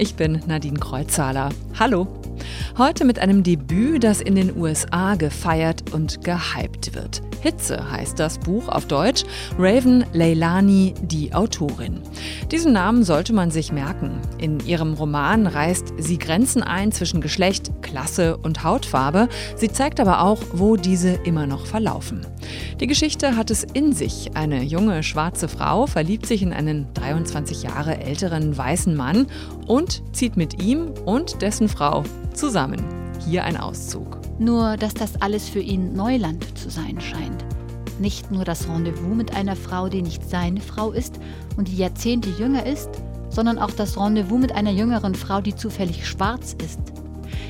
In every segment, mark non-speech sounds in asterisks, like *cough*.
Ich bin Nadine Kreuzhaler. Hallo. Heute mit einem Debüt, das in den USA gefeiert und gehypt wird. Hitze heißt das Buch auf Deutsch. Raven Leilani, die Autorin. Diesen Namen sollte man sich merken. In ihrem Roman reißt sie Grenzen ein zwischen Geschlecht, Klasse und Hautfarbe. Sie zeigt aber auch, wo diese immer noch verlaufen. Die Geschichte hat es in sich. Eine junge schwarze Frau verliebt sich in einen 23 Jahre älteren weißen Mann und zieht mit ihm und dessen Frau zusammen. Hier ein Auszug. Nur, dass das alles für ihn Neuland zu sein scheint. Nicht nur das Rendezvous mit einer Frau, die nicht seine Frau ist und die Jahrzehnte jünger ist, sondern auch das Rendezvous mit einer jüngeren Frau, die zufällig schwarz ist.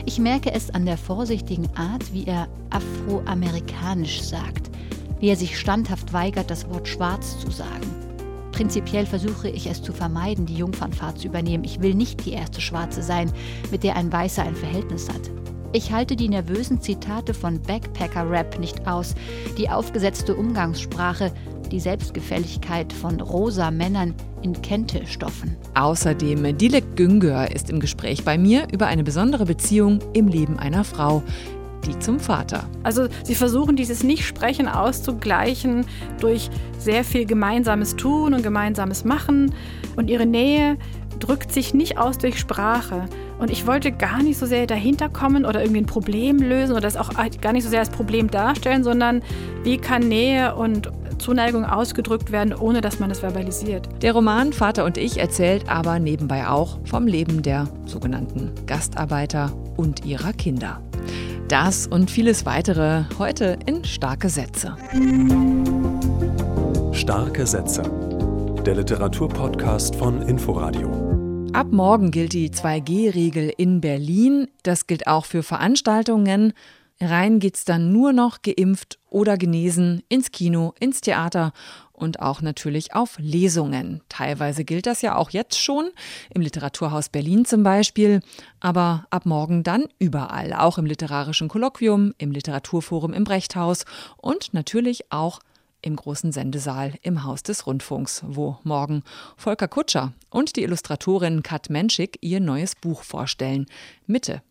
Ich merke es an der vorsichtigen Art, wie er afroamerikanisch sagt, wie er sich standhaft weigert, das Wort schwarz zu sagen. Prinzipiell versuche ich es zu vermeiden, die Jungfernfahrt zu übernehmen. Ich will nicht die erste Schwarze sein, mit der ein Weißer ein Verhältnis hat. Ich halte die nervösen Zitate von Backpacker-Rap nicht aus, die aufgesetzte Umgangssprache, die Selbstgefälligkeit von rosa Männern in Kente-Stoffen. Außerdem Dilek Güngör ist im Gespräch bei mir über eine besondere Beziehung im Leben einer Frau, die zum Vater. Also sie versuchen dieses Nichtsprechen auszugleichen durch sehr viel gemeinsames Tun und gemeinsames Machen und ihre Nähe drückt sich nicht aus durch Sprache. Und ich wollte gar nicht so sehr dahinter kommen oder irgendwie ein Problem lösen oder das auch gar nicht so sehr als Problem darstellen, sondern wie kann Nähe und Zuneigung ausgedrückt werden, ohne dass man es verbalisiert. Der Roman Vater und ich erzählt aber nebenbei auch vom Leben der sogenannten Gastarbeiter und ihrer Kinder. Das und vieles weitere heute in Starke Sätze. Starke Sätze. Der Literaturpodcast von Inforadio. Ab morgen gilt die 2G-Regel in Berlin. Das gilt auch für Veranstaltungen. Rein geht's dann nur noch geimpft oder genesen ins Kino, ins Theater und auch natürlich auf Lesungen. Teilweise gilt das ja auch jetzt schon, im Literaturhaus Berlin zum Beispiel, aber ab morgen dann überall, auch im literarischen Kolloquium, im Literaturforum im Brechthaus und natürlich auch im großen Sendesaal im Haus des Rundfunks, wo morgen Volker Kutscher und die Illustratorin Kat Menschik ihr neues Buch vorstellen. Mitte.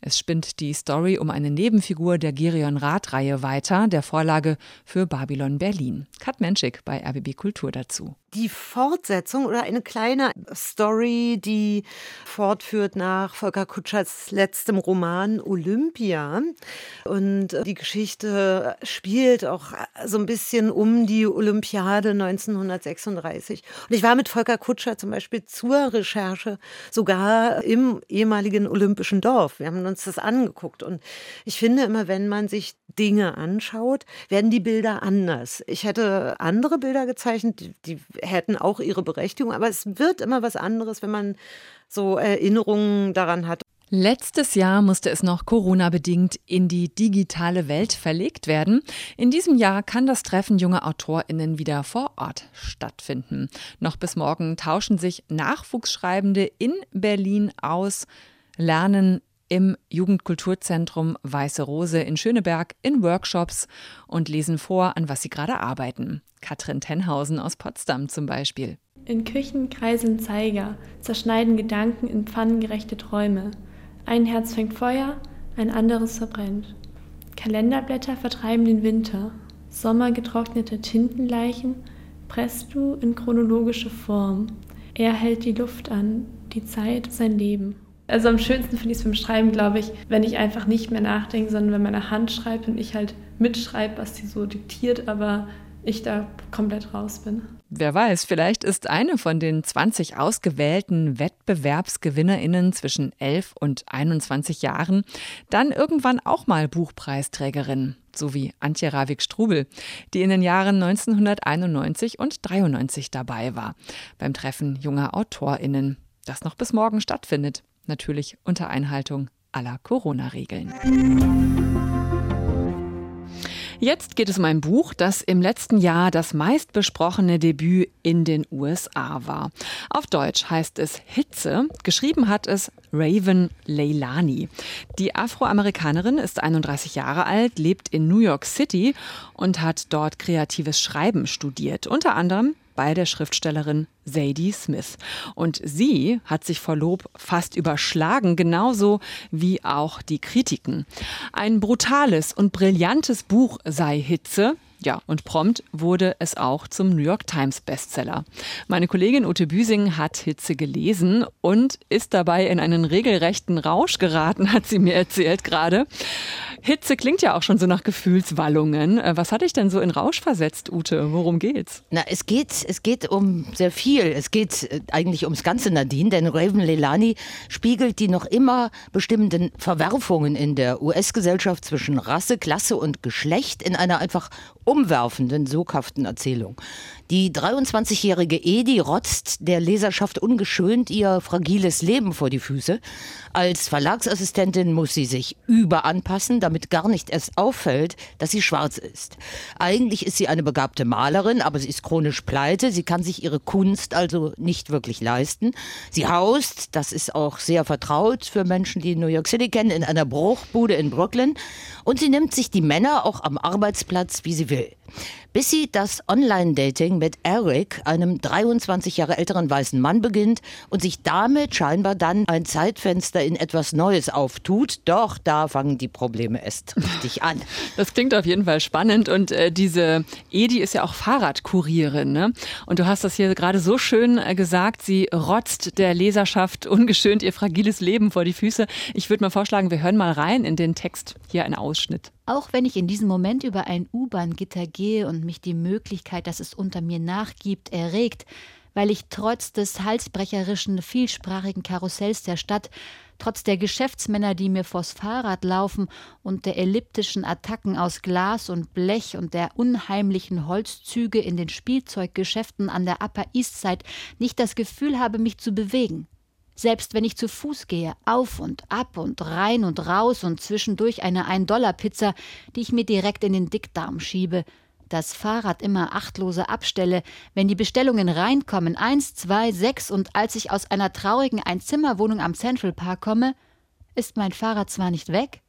Es spinnt die Story um eine Nebenfigur der Gerion Rath-Reihe weiter, der Vorlage für Babylon Berlin. Kat Menschik bei RBB Kultur dazu die Fortsetzung oder eine kleine Story, die fortführt nach Volker Kutschers letztem Roman Olympia. Und die Geschichte spielt auch so ein bisschen um die Olympiade 1936. Und ich war mit Volker Kutscher zum Beispiel zur Recherche sogar im ehemaligen Olympischen Dorf. Wir haben uns das angeguckt. Und ich finde immer, wenn man sich Dinge anschaut, werden die Bilder anders. Ich hätte andere Bilder gezeichnet, die hätten auch ihre Berechtigung, aber es wird immer was anderes, wenn man so Erinnerungen daran hat. Letztes Jahr musste es noch Corona-bedingt in die digitale Welt verlegt werden. In diesem Jahr kann das Treffen junger AutorInnen wieder vor Ort stattfinden. Noch bis morgen tauschen sich Nachwuchsschreibende in Berlin aus, lernen im Jugendkulturzentrum Weiße Rose in Schöneberg in Workshops und lesen vor, an was sie gerade arbeiten. Katrin Tenhausen aus Potsdam zum Beispiel. In Küchen kreisen Zeiger, zerschneiden Gedanken in pfannengerechte Träume. Ein Herz fängt Feuer, ein anderes verbrennt. Kalenderblätter vertreiben den Winter. Sommergetrocknete Tintenleichen presst du in chronologische Form. Er hält die Luft an, die Zeit sein Leben. Also am schönsten finde ich es beim Schreiben, glaube ich, wenn ich einfach nicht mehr nachdenke, sondern wenn meine Hand schreibt und ich halt mitschreibe, was sie so diktiert, aber ich da komplett raus bin. Wer weiß, vielleicht ist eine von den 20 ausgewählten WettbewerbsgewinnerInnen zwischen 11 und 21 Jahren dann irgendwann auch mal Buchpreisträgerin, so wie Antje Ravik-Strubel, die in den Jahren 1991 und 93 dabei war, beim Treffen junger AutorInnen, das noch bis morgen stattfindet natürlich unter Einhaltung aller Corona-Regeln. Jetzt geht es um ein Buch, das im letzten Jahr das meistbesprochene Debüt in den USA war. Auf Deutsch heißt es Hitze. Geschrieben hat es Raven Leilani. Die Afroamerikanerin ist 31 Jahre alt, lebt in New York City und hat dort kreatives Schreiben studiert. Unter anderem bei der Schriftstellerin Sadie Smith. Und sie hat sich vor Lob fast überschlagen, genauso wie auch die Kritiken. Ein brutales und brillantes Buch sei Hitze, ja, und prompt wurde es auch zum New York Times Bestseller. Meine Kollegin Ute Büsing hat Hitze gelesen und ist dabei in einen regelrechten Rausch geraten, *laughs* hat sie mir erzählt gerade. Hitze klingt ja auch schon so nach Gefühlswallungen. Äh, was hat dich denn so in Rausch versetzt, Ute? Worum geht's? Na, es geht, es geht um sehr viel. Es geht äh, eigentlich ums ganze Nadine, denn Raven Leilani spiegelt die noch immer bestimmenden Verwerfungen in der US-Gesellschaft zwischen Rasse, Klasse und Geschlecht in einer einfach umwerfenden, soghaften Erzählung. Die 23-jährige Edi rotzt der Leserschaft ungeschönt ihr fragiles Leben vor die Füße. Als Verlagsassistentin muss sie sich überanpassen, damit gar nicht erst auffällt, dass sie schwarz ist. Eigentlich ist sie eine begabte Malerin, aber sie ist chronisch pleite. Sie kann sich ihre Kunst also nicht wirklich leisten. Sie haust, das ist auch sehr vertraut für Menschen, die New York City kennen, in einer Bruchbude in Brooklyn. Und sie nimmt sich die Männer auch am Arbeitsplatz, wie sie will bis sie das Online-Dating mit Eric, einem 23 Jahre älteren weißen Mann, beginnt und sich damit scheinbar dann ein Zeitfenster in etwas Neues auftut. Doch da fangen die Probleme erst richtig an. *laughs* Das klingt auf jeden Fall spannend und äh, diese Edi ist ja auch Fahrradkurierin. Ne? Und du hast das hier gerade so schön äh, gesagt, sie rotzt der Leserschaft ungeschönt ihr fragiles Leben vor die Füße. Ich würde mal vorschlagen, wir hören mal rein in den Text. Hier ein Ausschnitt. Auch wenn ich in diesem Moment über ein U-Bahn-Gitter gehe und mich die Möglichkeit, dass es unter mir nachgibt, erregt, weil ich trotz des halsbrecherischen, vielsprachigen Karussells der Stadt, trotz der Geschäftsmänner, die mir vors Fahrrad laufen und der elliptischen Attacken aus Glas und Blech und der unheimlichen Holzzüge in den Spielzeuggeschäften an der Upper East Side nicht das Gefühl habe, mich zu bewegen. Selbst wenn ich zu Fuß gehe, auf und ab und rein und raus und zwischendurch eine Ein-Dollar-Pizza, die ich mir direkt in den Dickdarm schiebe, das Fahrrad immer achtlose abstelle, wenn die Bestellungen reinkommen, eins, zwei, sechs und als ich aus einer traurigen Einzimmerwohnung am Central Park komme, ist mein Fahrrad zwar nicht weg,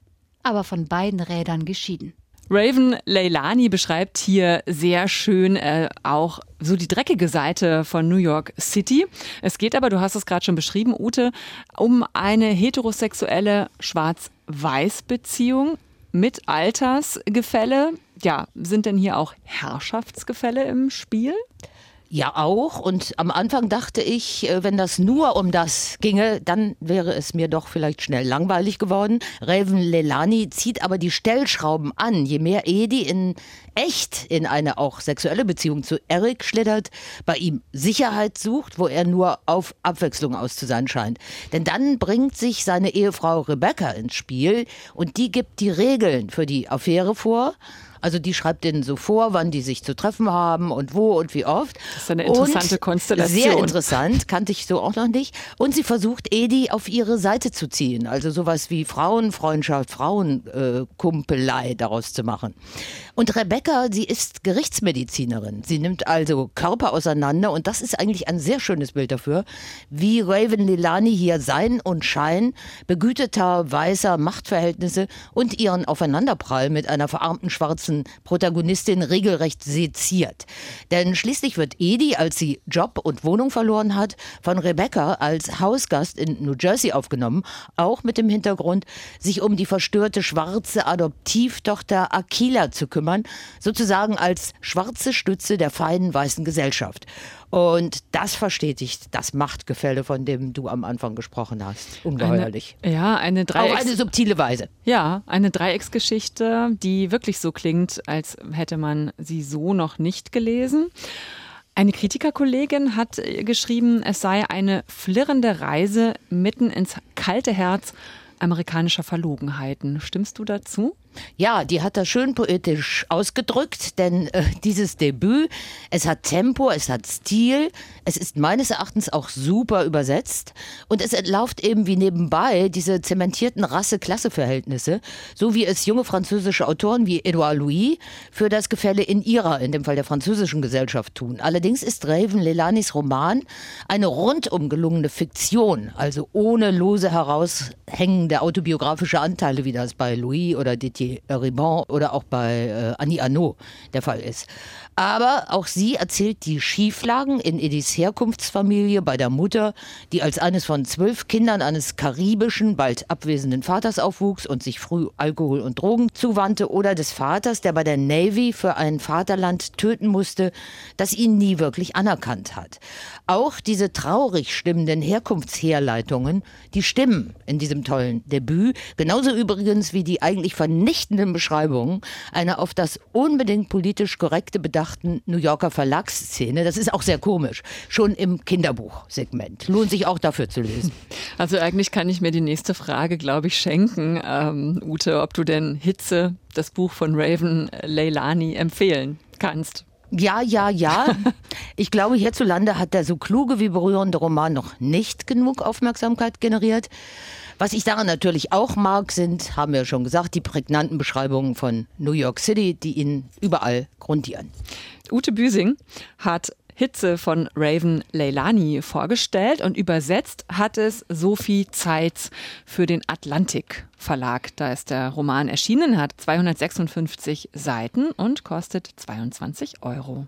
aber von beiden Rädern geschieden. Raven Leilani beschreibt hier sehr schön äh, auch so die dreckige Seite von New York City. Es geht aber, du hast es gerade schon beschrieben, Ute, um eine heterosexuelle Schwarz-Weiß-Beziehung mit Altersgefälle. Ja, sind denn hier auch Herrschaftsgefälle im Spiel? Ja, auch. Und am Anfang dachte ich, äh, wenn das nur um das ginge, dann wäre es mir doch vielleicht schnell langweilig geworden. Raven Lelani zieht aber die Stellschrauben an. Je mehr Edi in echt in eine auch sexuelle Beziehung zu Eric schlittert, bei ihm Sicherheit sucht, wo er nur auf Abwechslung aus zu sein scheint. Denn dann bringt sich seine Ehefrau Rebecca ins Spiel und die gibt die Regeln für die Affäre vor. Also die schreibt denen so vor, wann die sich zu treffen haben und wo und wie oft. Das ist eine interessante und Konstellation. Sehr interessant, kannte ich so auch noch nicht. Und sie versucht, Edi auf ihre Seite zu ziehen. Also sowas wie Frauenfreundschaft, Frauenkumpelei daraus zu machen. Und Rebecca, sie ist Gerichtsmedizinerin. Sie nimmt also Körper auseinander und das ist eigentlich ein sehr schönes Bild dafür, wie Raven Lilani hier Sein und Schein begüteter, weißer Machtverhältnisse und ihren Aufeinanderprall mit einer verarmten schwarzen großen Protagonistin regelrecht seziert. Denn schließlich wird Edi, als sie Job und Wohnung verloren hat, von Rebecca als Hausgast in New Jersey aufgenommen, auch mit dem Hintergrund, sich um die verstörte schwarze Adoptivtochter Akila zu kümmern, sozusagen als schwarze Stütze der feinen weißen Gesellschaft. Und das verstetigt das Machtgefälle, von dem du am Anfang gesprochen hast. Ungeheuerlich. Eine, ja, eine Dreiecks Auf eine subtile Weise. Ja, eine Dreiecksgeschichte, die wirklich so klingt, als hätte man sie so noch nicht gelesen. Eine Kritikerkollegin hat geschrieben, es sei eine flirrende Reise mitten ins kalte Herz amerikanischer Verlogenheiten. Stimmst du dazu? Ja, die hat das schön poetisch ausgedrückt, denn äh, dieses Debüt, es hat Tempo, es hat Stil, es ist meines Erachtens auch super übersetzt und es entlauft eben wie nebenbei diese zementierten Rasse-Klasse-Verhältnisse, so wie es junge französische Autoren wie Edouard Louis für das Gefälle in ihrer, in dem Fall der französischen Gesellschaft tun. Allerdings ist Raven Lelanis Roman eine rundum gelungene Fiktion, also ohne lose heraushängende autobiografische Anteile, wie das bei Louis oder Didier Ribon oder auch bei äh, Annie Arnaud der Fall ist. Aber auch sie erzählt die Schieflagen in Ediths Herkunftsfamilie bei der Mutter, die als eines von zwölf Kindern eines karibischen, bald abwesenden Vaters aufwuchs und sich früh Alkohol und Drogen zuwandte, oder des Vaters, der bei der Navy für ein Vaterland töten musste, das ihn nie wirklich anerkannt hat. Auch diese traurig stimmenden Herkunftsherleitungen, die stimmen in diesem tollen Debüt, genauso übrigens wie die eigentlich vernichtenden Beschreibungen einer auf das unbedingt politisch korrekte Bedarf gedachten New Yorker Verlagsszene. Das ist auch sehr komisch. Schon im Kinderbuchsegment. Lohnt sich auch dafür zu lesen. *laughs* Also eigentlich kann ich mir die nächste Frage, glaube ich, schenken. Ähm, Ute, ob du denn Hitze, das Buch von Raven Leilani, empfehlen kannst. Ja, ja, ja. *laughs* Ich glaube, hierzulande hat der so kluge wie berührende Roman noch nicht genug Aufmerksamkeit generiert. Was ich daran natürlich auch mag, sind, haben wir schon gesagt, die prägnanten Beschreibungen von New York City, die ihn überall grundieren. Ute Büsing hat Hitze von Raven Leilani vorgestellt und übersetzt hat es Sophie Zeitz für den Atlantik Verlag. Da ist der Roman erschienen, hat 256 Seiten und kostet 22 Euro.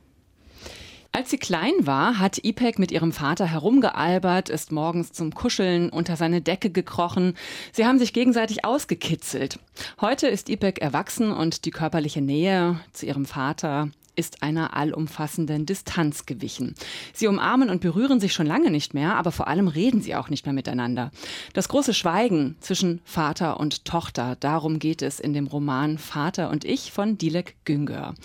Als sie klein war, hat Ipek mit ihrem Vater herumgealbert, ist morgens zum Kuscheln unter seine Decke gekrochen. Sie haben sich gegenseitig ausgekitzelt. Heute ist Ipek erwachsen und die körperliche Nähe zu ihrem Vater ist einer allumfassenden Distanz gewichen. Sie umarmen und berühren sich schon lange nicht mehr, aber vor allem reden sie auch nicht mehr miteinander. Das große Schweigen zwischen Vater und Tochter, darum geht es in dem Roman Vater und ich von Dilek Güngör.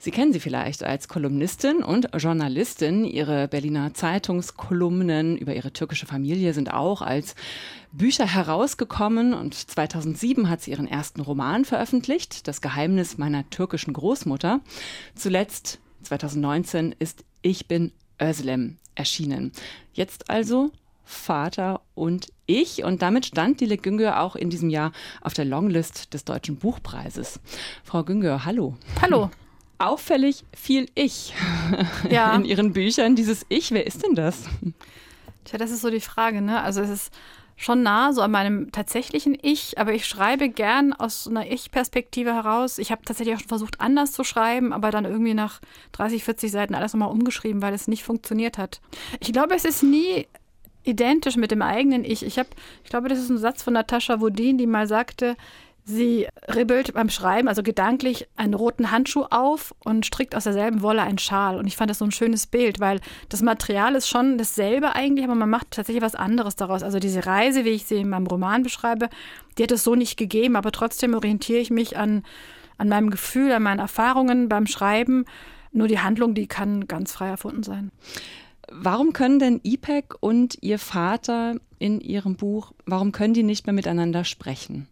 Sie kennen sie vielleicht als Kolumnistin und Journalistin. Ihre Berliner Zeitungskolumnen über ihre türkische Familie sind auch als Bücher herausgekommen und 2007 hat sie ihren ersten Roman veröffentlicht, Das Geheimnis meiner türkischen Großmutter. Zuletzt 2019 ist Ich bin Özlem erschienen. Jetzt also Vater und ich. Und damit stand Dilek Güngör auch in diesem Jahr auf der Longlist des Deutschen Buchpreises. Frau Güngör, hallo. Hallo auffällig viel Ich *laughs* ja. in Ihren Büchern. Dieses Ich, wer ist denn das? Tja, das ist so die Frage, ne? Also es ist schon nah so an meinem tatsächlichen Ich, aber ich schreibe gern aus einer Ich-Perspektive heraus. Ich habe tatsächlich auch schon versucht, anders zu schreiben, aber dann irgendwie nach 30, 40 Seiten alles nochmal umgeschrieben, weil es nicht funktioniert hat. Ich glaube, es ist nie identisch mit dem eigenen Ich. Ich habe, ich glaube, das ist ein Satz von Natascha Wodin, die mal sagte, Sie ribbelt beim Schreiben, also gedanklich, einen roten Handschuh auf und strickt aus derselben Wolle einen Schal. Und ich fand das so ein schönes Bild, weil das Material ist schon dasselbe eigentlich, aber man macht tatsächlich was anderes daraus. Also diese Reise, wie ich sie in meinem Roman beschreibe, die hat es so nicht gegeben, aber trotzdem orientiere ich mich an, an meinem Gefühl, an meinen Erfahrungen beim Schreiben. Nur die Handlung, die kann ganz frei erfunden sein. Warum können denn IPEC und Ihr Vater in Ihrem Buch, warum können die nicht mehr miteinander sprechen?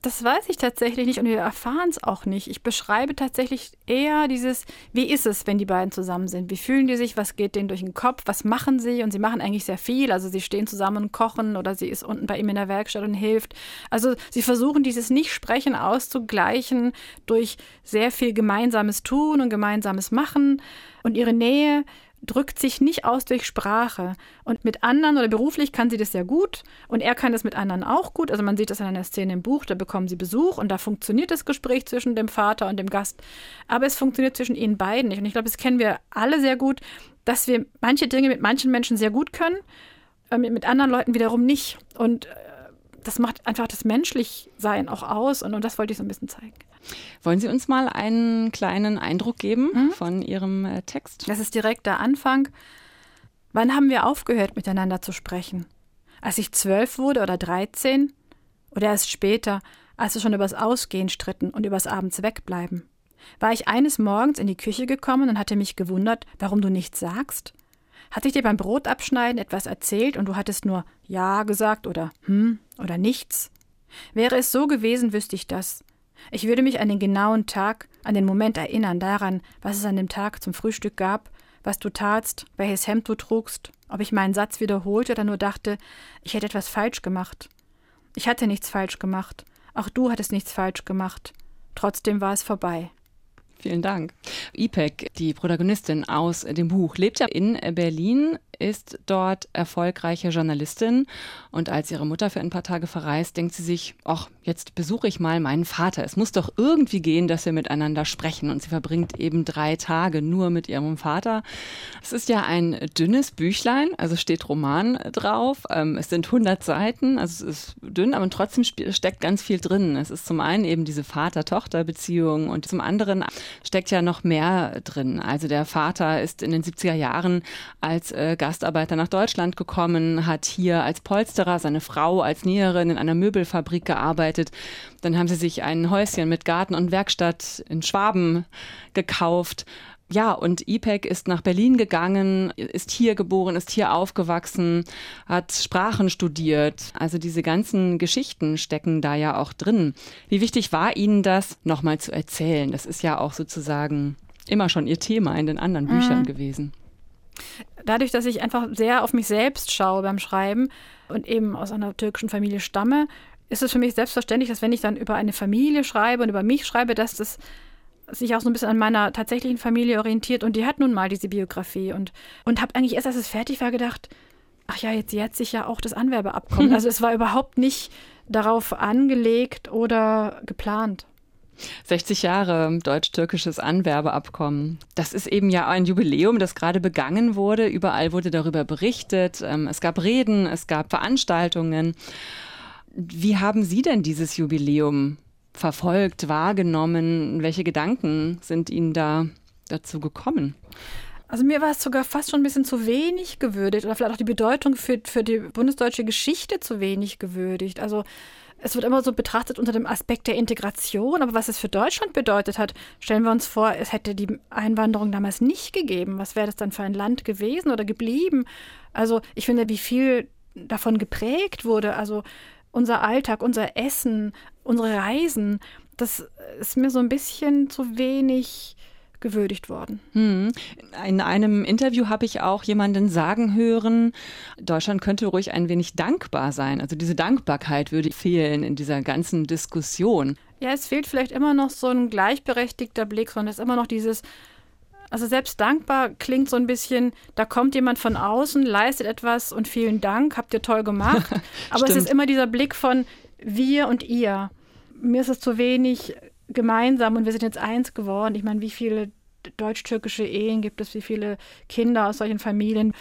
Das weiß ich tatsächlich nicht und wir erfahren es auch nicht. Ich beschreibe tatsächlich eher dieses, wie ist es, wenn die beiden zusammen sind? Wie fühlen die sich? Was geht denen durch den Kopf? Was machen sie? Und sie machen eigentlich sehr viel. Also sie stehen zusammen und kochen oder sie ist unten bei ihm in der Werkstatt und hilft. Also sie versuchen dieses Nicht-Sprechen auszugleichen durch sehr viel gemeinsames Tun und gemeinsames Machen und ihre Nähe drückt sich nicht aus durch Sprache. Und mit anderen oder beruflich kann sie das sehr gut und er kann das mit anderen auch gut. Also man sieht das in einer Szene im Buch, da bekommen sie Besuch und da funktioniert das Gespräch zwischen dem Vater und dem Gast. Aber es funktioniert zwischen ihnen beiden nicht. Und ich glaube, das kennen wir alle sehr gut, dass wir manche Dinge mit manchen Menschen sehr gut können, äh, mit anderen Leuten wiederum nicht. Und äh, das macht einfach das Menschlichsein auch aus und, und das wollte ich so ein bisschen zeigen. Wollen Sie uns mal einen kleinen Eindruck geben mhm. von Ihrem äh, Text? Das ist direkt der Anfang. Wann haben wir aufgehört, miteinander zu sprechen? Als ich zwölf wurde oder dreizehn? Oder erst später, als wir schon übers Ausgehen stritten und übers Abends wegbleiben? War ich eines Morgens in die Küche gekommen und hatte mich gewundert, warum du nichts sagst? Hatte ich dir beim Brotabschneiden etwas erzählt und du hattest nur Ja gesagt oder Hm oder nichts? Wäre es so gewesen, wüsste ich das. Ich würde mich an den genauen Tag, an den Moment erinnern, daran, was es an dem Tag zum Frühstück gab, was du tatst, welches Hemd du trugst, ob ich meinen Satz wiederholte oder nur dachte, ich hätte etwas falsch gemacht. Ich hatte nichts falsch gemacht, auch du hattest nichts falsch gemacht. Trotzdem war es vorbei. Vielen Dank. Ipek, die Protagonistin aus dem Buch, lebt ja in Berlin, ist dort erfolgreiche Journalistin und als ihre Mutter für ein paar Tage verreist, denkt sie sich, ach, jetzt besuche ich mal meinen Vater. Es muss doch irgendwie gehen, dass wir miteinander sprechen und sie verbringt eben drei Tage nur mit ihrem Vater. Es ist ja ein dünnes Büchlein, also steht Roman drauf. Ähm, es sind 100 Seiten, also es ist dünn, aber trotzdem steckt ganz viel drin. Es ist zum einen eben diese Vater-Tochter-Beziehung und zum anderen steckt ja noch mehr drin. Also der Vater ist in den 70er Jahren als äh, Gastarbeiter nach Deutschland gekommen, hat hier als Polsterer, seine Frau als Näherin in einer Möbelfabrik gearbeitet. Dann haben sie sich ein Häuschen mit Garten und Werkstatt in Schwaben gekauft. Ja, und IPEC ist nach Berlin gegangen, ist hier geboren, ist hier aufgewachsen, hat Sprachen studiert. Also diese ganzen Geschichten stecken da ja auch drin. Wie wichtig war Ihnen das, nochmal zu erzählen? Das ist ja auch sozusagen immer schon Ihr Thema in den anderen mhm. Büchern gewesen dadurch, dass ich einfach sehr auf mich selbst schaue beim Schreiben und eben aus einer türkischen Familie stamme, ist es für mich selbstverständlich, dass wenn ich dann über eine Familie schreibe und über mich schreibe, dass das sich auch so ein bisschen an meiner tatsächlichen Familie orientiert und die hat nun mal diese Biografie und, und habe eigentlich erst, als es fertig war, gedacht, ach ja, jetzt jährt sich ja auch das Anwerbeabkommen. *laughs* Also es war überhaupt nicht darauf angelegt oder geplant. 60 Jahre deutsch-türkisches Anwerbeabkommen. Das ist eben ja ein Jubiläum, das gerade begangen wurde. Überall wurde darüber berichtet. Ähm, es gab Reden, es gab Veranstaltungen. Wie haben Sie denn dieses Jubiläum verfolgt, wahrgenommen? Welche Gedanken sind Ihnen da dazu gekommen? Also mir war es sogar fast schon ein bisschen zu wenig gewürdigt oder vielleicht auch die Bedeutung für, für die bundesdeutsche Geschichte zu wenig gewürdigt. Also es wird immer so betrachtet unter dem Aspekt der Integration, aber was es für Deutschland bedeutet hat, stellen wir uns vor, es hätte die Einwanderung damals nicht gegeben. Was wäre das dann für ein Land gewesen oder geblieben? Also ich finde, wie viel davon geprägt wurde, also unser Alltag, unser Essen, unsere Reisen, das ist mir so ein bisschen zu wenig gewürdigt worden. Hm. In einem Interview habe ich auch jemanden sagen hören, Deutschland könnte ruhig ein wenig dankbar sein. Also diese Dankbarkeit würde fehlen in dieser ganzen Diskussion. Ja, es fehlt vielleicht immer noch so ein gleichberechtigter Blick, sondern es ist immer noch dieses, also selbst dankbar klingt so ein bisschen, da kommt jemand von außen, leistet etwas und vielen Dank, habt ihr toll gemacht. *laughs* Aber es ist immer dieser Blick von wir und ihr. Mir ist es zu wenig gemeinsam und wir sind jetzt eins geworden. Ich meine, wie viele deutsch-türkische Ehen gibt es, wie viele Kinder aus solchen Familien.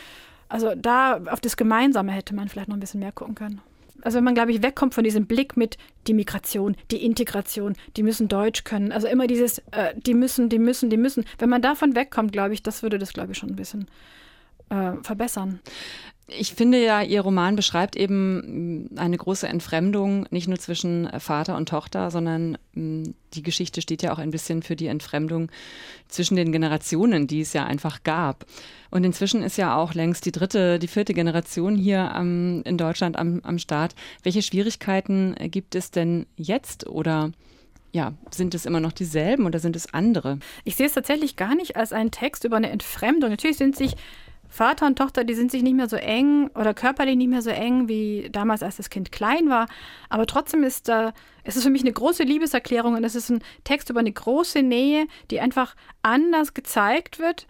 Also da auf das Gemeinsame hätte man vielleicht noch ein bisschen mehr gucken können. Also wenn man, glaube ich, wegkommt von diesem Blick mit die Migration, die Integration, die müssen Deutsch können. Also immer dieses, äh, die müssen, die müssen, die müssen. Wenn man davon wegkommt, glaube ich, das würde das, glaube ich, schon ein bisschen äh, verbessern. Ich finde ja, Ihr Roman beschreibt eben mm, eine große Entfremdung, nicht nur zwischen Vater und Tochter, sondern mm, die Geschichte steht ja auch ein bisschen für die Entfremdung zwischen den Generationen, die es ja einfach gab. Und inzwischen ist ja auch längst die dritte, die vierte Generation hier am, in Deutschland am, am Start. Welche Schwierigkeiten gibt es denn jetzt oder ja, sind es immer noch dieselben oder sind es andere? Ich sehe es tatsächlich gar nicht als einen Text über eine Entfremdung. Natürlich sind sich Vater und Tochter, die sind sich nicht mehr so eng oder körperlich nicht mehr so eng wie damals, als das Kind klein war. Aber trotzdem ist da, es ist für mich eine große Liebeserklärung und es ist ein Text über eine große Nähe, die einfach anders gezeigt wird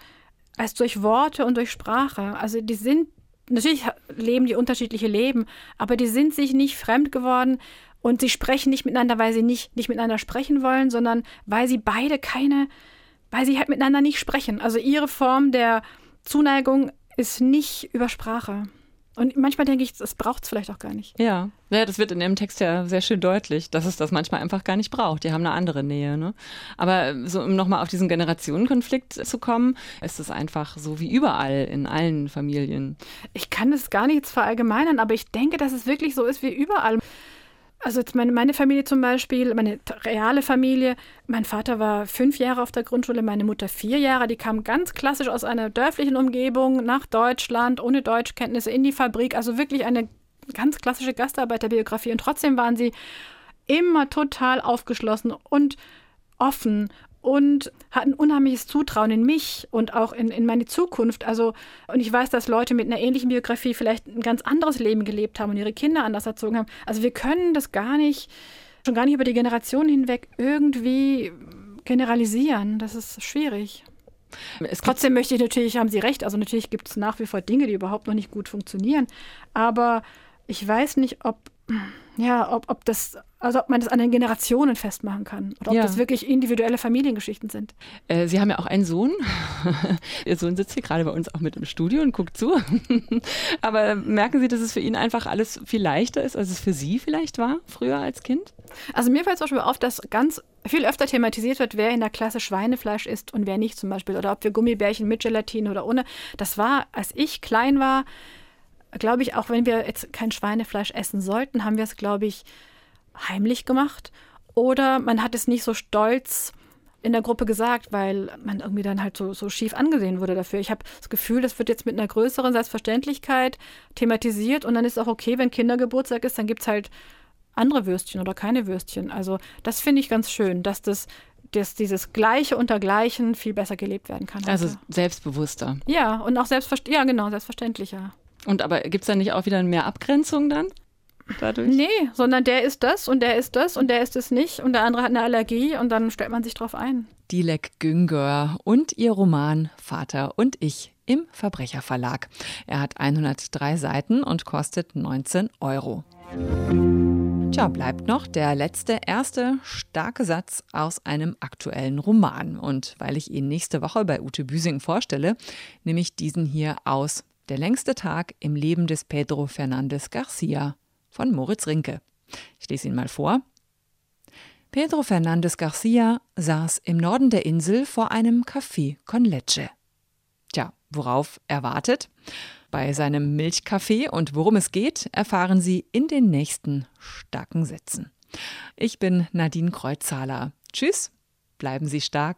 als durch Worte und durch Sprache. Also die sind, natürlich leben die unterschiedliche Leben, aber die sind sich nicht fremd geworden und sie sprechen nicht miteinander, weil sie nicht, nicht miteinander sprechen wollen, sondern weil sie beide keine, weil sie halt miteinander nicht sprechen. Also ihre Form der Zuneigung ist nicht über Sprache. Und manchmal denke ich, das braucht es vielleicht auch gar nicht. Ja. ja, das wird in dem Text ja sehr schön deutlich, dass es das manchmal einfach gar nicht braucht. Die haben eine andere Nähe. Ne? Aber so, um nochmal auf diesen Generationenkonflikt zu kommen, ist es einfach so wie überall in allen Familien. Ich kann es gar nicht verallgemeinern, aber ich denke, dass es wirklich so ist wie überall. Also jetzt meine, meine Familie zum Beispiel, meine reale Familie, mein Vater war fünf Jahre auf der Grundschule, meine Mutter vier Jahre. Die kam ganz klassisch aus einer dörflichen Umgebung nach Deutschland, ohne Deutschkenntnisse, in die Fabrik. Also wirklich eine ganz klassische Gastarbeiterbiografie. Und trotzdem waren sie immer total aufgeschlossen und offen und hatten unheimliches Zutrauen in mich und auch in, in meine Zukunft. Also, und ich weiß, dass Leute mit einer ähnlichen Biografie vielleicht ein ganz anderes Leben gelebt haben und ihre Kinder anders erzogen haben. Also wir können das gar nicht, schon gar nicht über die Generationen hinweg irgendwie generalisieren. Das ist schwierig. Trotzdem möchte ich natürlich, haben Sie recht, also natürlich gibt es nach wie vor Dinge, die überhaupt noch nicht gut funktionieren. Aber ich weiß nicht, ob, ja, ob, ob das also ob man das an den Generationen festmachen kann oder ob ja. das wirklich individuelle Familiengeschichten sind. Äh, Sie haben ja auch einen Sohn. *laughs* Ihr Sohn sitzt hier gerade bei uns auch mit im Studio und guckt zu. *laughs* Aber merken Sie, dass es für ihn einfach alles viel leichter ist, als es für Sie vielleicht war, früher als Kind? Also mir fällt zum Beispiel auf, dass ganz viel öfter thematisiert wird, wer in der Klasse Schweinefleisch isst und wer nicht zum Beispiel. Oder ob wir Gummibärchen mit Gelatine oder ohne. Das war, als ich klein war, glaube ich, auch wenn wir jetzt kein Schweinefleisch essen sollten, haben wir es, glaube ich, heimlich gemacht oder man hat es nicht so stolz in der Gruppe gesagt, weil man irgendwie dann halt so, so schief angesehen wurde dafür. Ich habe das Gefühl, das wird jetzt mit einer größeren Selbstverständlichkeit thematisiert und dann ist auch okay, wenn Kindergeburtstag ist, dann gibt es halt andere Würstchen oder keine Würstchen. Also das finde ich ganz schön, dass das dass dieses Gleiche unter Gleichen viel besser gelebt werden kann. Also heute. selbstbewusster. Ja, und auch selbstverständlicher. Ja, genau, selbstverständlicher. Und aber gibt es da nicht auch wieder mehr Abgrenzung dann? Dadurch? Nee, sondern der ist das und der ist das und der ist es nicht und der andere hat eine Allergie und dann stellt man sich drauf ein. Dilek Güngör und ihr Roman Vater und ich im Verbrecherverlag. Er hat 103 Seiten und kostet 19 Euro. Tja, bleibt noch der letzte, erste starke Satz aus einem aktuellen Roman. Und weil ich ihn nächste Woche bei Ute Büsing vorstelle, nehme ich diesen hier aus. Der längste Tag im Leben des Pedro Fernandez Garcia von Moritz Rinke. Ich lese ihn mal vor. Pedro Fernandez Garcia saß im Norden der Insel vor einem Café con Leche. Tja, worauf er wartet? Bei seinem Milchkaffee und worum es geht, erfahren Sie in den nächsten starken Sätzen. Ich bin Nadine Kreuzzahler. Tschüss, bleiben Sie stark.